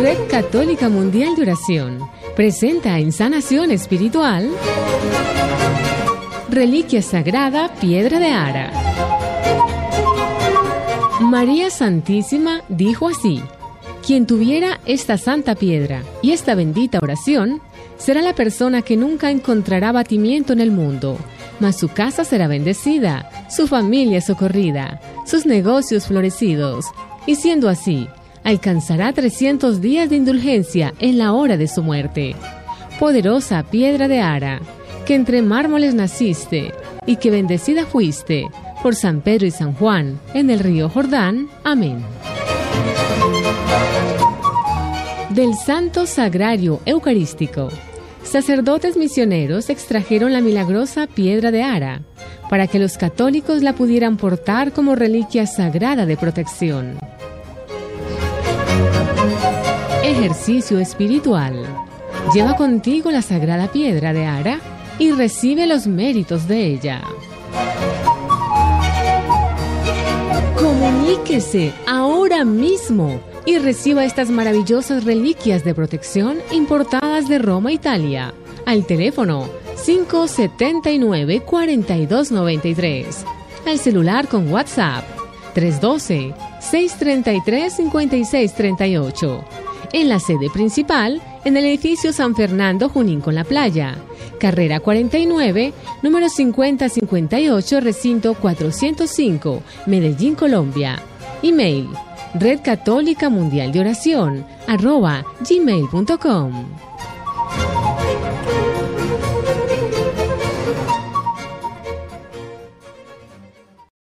Red Católica Mundial de Oración presenta en Sanación Espiritual Reliquia Sagrada Piedra de Ara. María Santísima dijo así, quien tuviera esta santa piedra y esta bendita oración, será la persona que nunca encontrará batimiento en el mundo, mas su casa será bendecida, su familia socorrida, sus negocios florecidos, y siendo así, alcanzará 300 días de indulgencia en la hora de su muerte. Poderosa piedra de Ara, que entre mármoles naciste y que bendecida fuiste por San Pedro y San Juan en el río Jordán. Amén. Del Santo Sagrario Eucarístico, sacerdotes misioneros extrajeron la milagrosa piedra de Ara para que los católicos la pudieran portar como reliquia sagrada de protección. Ejercicio espiritual. Lleva contigo la sagrada piedra de Ara y recibe los méritos de ella. Comuníquese ahora mismo y reciba estas maravillosas reliquias de protección importadas de Roma, Italia, al teléfono 579-4293, al celular con WhatsApp 312-633-5638 en la sede principal, en el edificio San Fernando Junín con la Playa, carrera 49, número 5058, recinto 405, Medellín, Colombia. Email, Red Católica Mundial de Oración, arroba gmail.com.